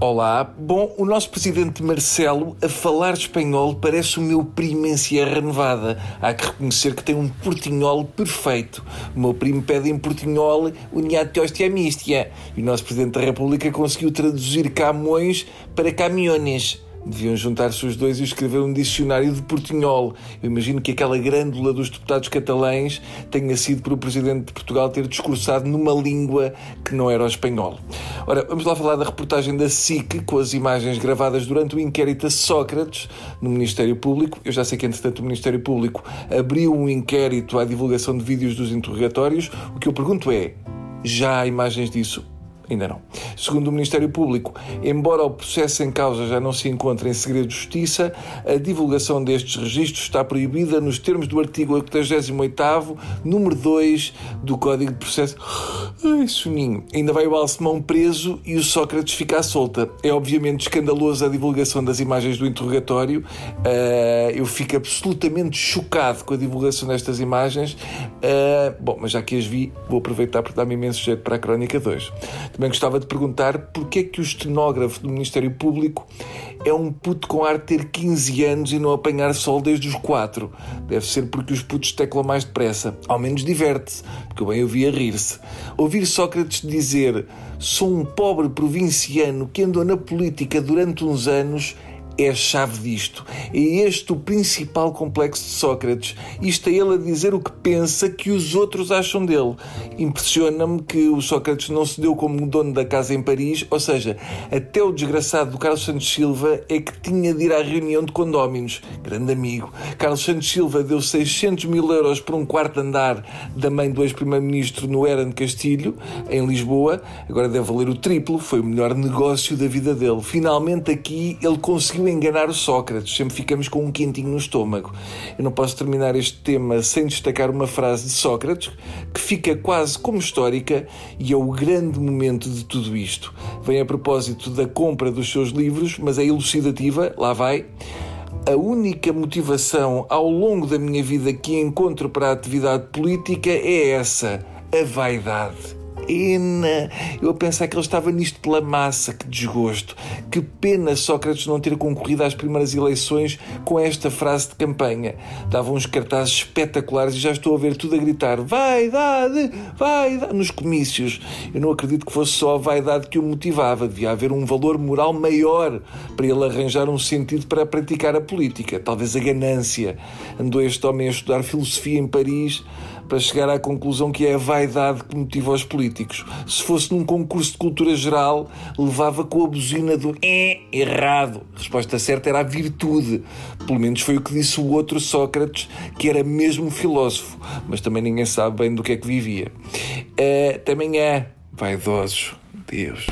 Olá. Bom, o nosso presidente Marcelo, a falar espanhol, parece o meu primo em Sierra Nevada. Há que reconhecer que tem um portinhol perfeito. O meu primo pede em portinhol uniate hostia mistia. E o nosso presidente da República conseguiu traduzir Camões para caminhones. Deviam juntar-se os dois e escrever um dicionário de portinhol. Eu imagino que aquela grândula dos deputados catalães tenha sido para o Presidente de Portugal ter discursado numa língua que não era o espanhol. Ora, vamos lá falar da reportagem da SIC com as imagens gravadas durante o inquérito a Sócrates no Ministério Público. Eu já sei que, entretanto, o Ministério Público abriu um inquérito à divulgação de vídeos dos interrogatórios. O que eu pergunto é: já há imagens disso? Ainda não. Segundo o Ministério Público, embora o processo em causa já não se encontre em segredo de justiça, a divulgação destes registros está proibida nos termos do artigo 88, número 2 do Código de Processo. Ai, soninho. Ainda vai o Alcemão preso e o Sócrates fica à solta. É obviamente escandalosa a divulgação das imagens do interrogatório. Uh, eu fico absolutamente chocado com a divulgação destas imagens. Uh, bom, mas já que as vi, vou aproveitar para dar-me imenso jeito para a Crónica 2. Também gostava de perguntar porque é que o estenógrafo do Ministério Público é um puto com ar de ter 15 anos e não apanhar sol desde os 4. Deve ser porque os putos teclam mais depressa. Ao menos diverte-se, porque eu bem ouvi a rir-se. Ouvir Sócrates dizer sou um pobre provinciano que andou na política durante uns anos é a chave disto. É este o principal complexo de Sócrates. Isto é ele a dizer o que pensa que os outros acham dele. Impressiona-me que o Sócrates não se deu como dono da casa em Paris, ou seja, até o desgraçado do Carlos Santos Silva é que tinha de ir à reunião de condóminos. Grande amigo. Carlos Santos Silva deu 600 mil euros por um quarto andar da mãe do ex-primeiro-ministro no Eran Castilho, em Lisboa. Agora deve valer o triplo. Foi o melhor negócio da vida dele. Finalmente aqui ele conseguiu enganar o Sócrates, sempre ficamos com um quentinho no estômago. Eu não posso terminar este tema sem destacar uma frase de Sócrates que fica quase como histórica e é o grande momento de tudo isto. Vem a propósito da compra dos seus livros, mas é elucidativa, lá vai. A única motivação ao longo da minha vida que encontro para a atividade política é essa: a vaidade pena. Eu a pensar que ele estava nisto pela massa, que desgosto. Que pena Sócrates não ter concorrido às primeiras eleições com esta frase de campanha. Dava uns cartazes espetaculares e já estou a ver tudo a gritar vaidade, vaidade, nos comícios. Eu não acredito que fosse só a vaidade que o motivava. Devia haver um valor moral maior para ele arranjar um sentido para praticar a política. Talvez a ganância. Andou este homem a estudar filosofia em Paris para chegar à conclusão que é a vaidade que motiva os políticos. Se fosse num concurso de cultura geral, levava com a buzina do é errado. A resposta certa era a virtude. Pelo menos foi o que disse o outro Sócrates, que era mesmo filósofo, mas também ninguém sabe bem do que é que vivia. Uh, também é vaidosos. Deus.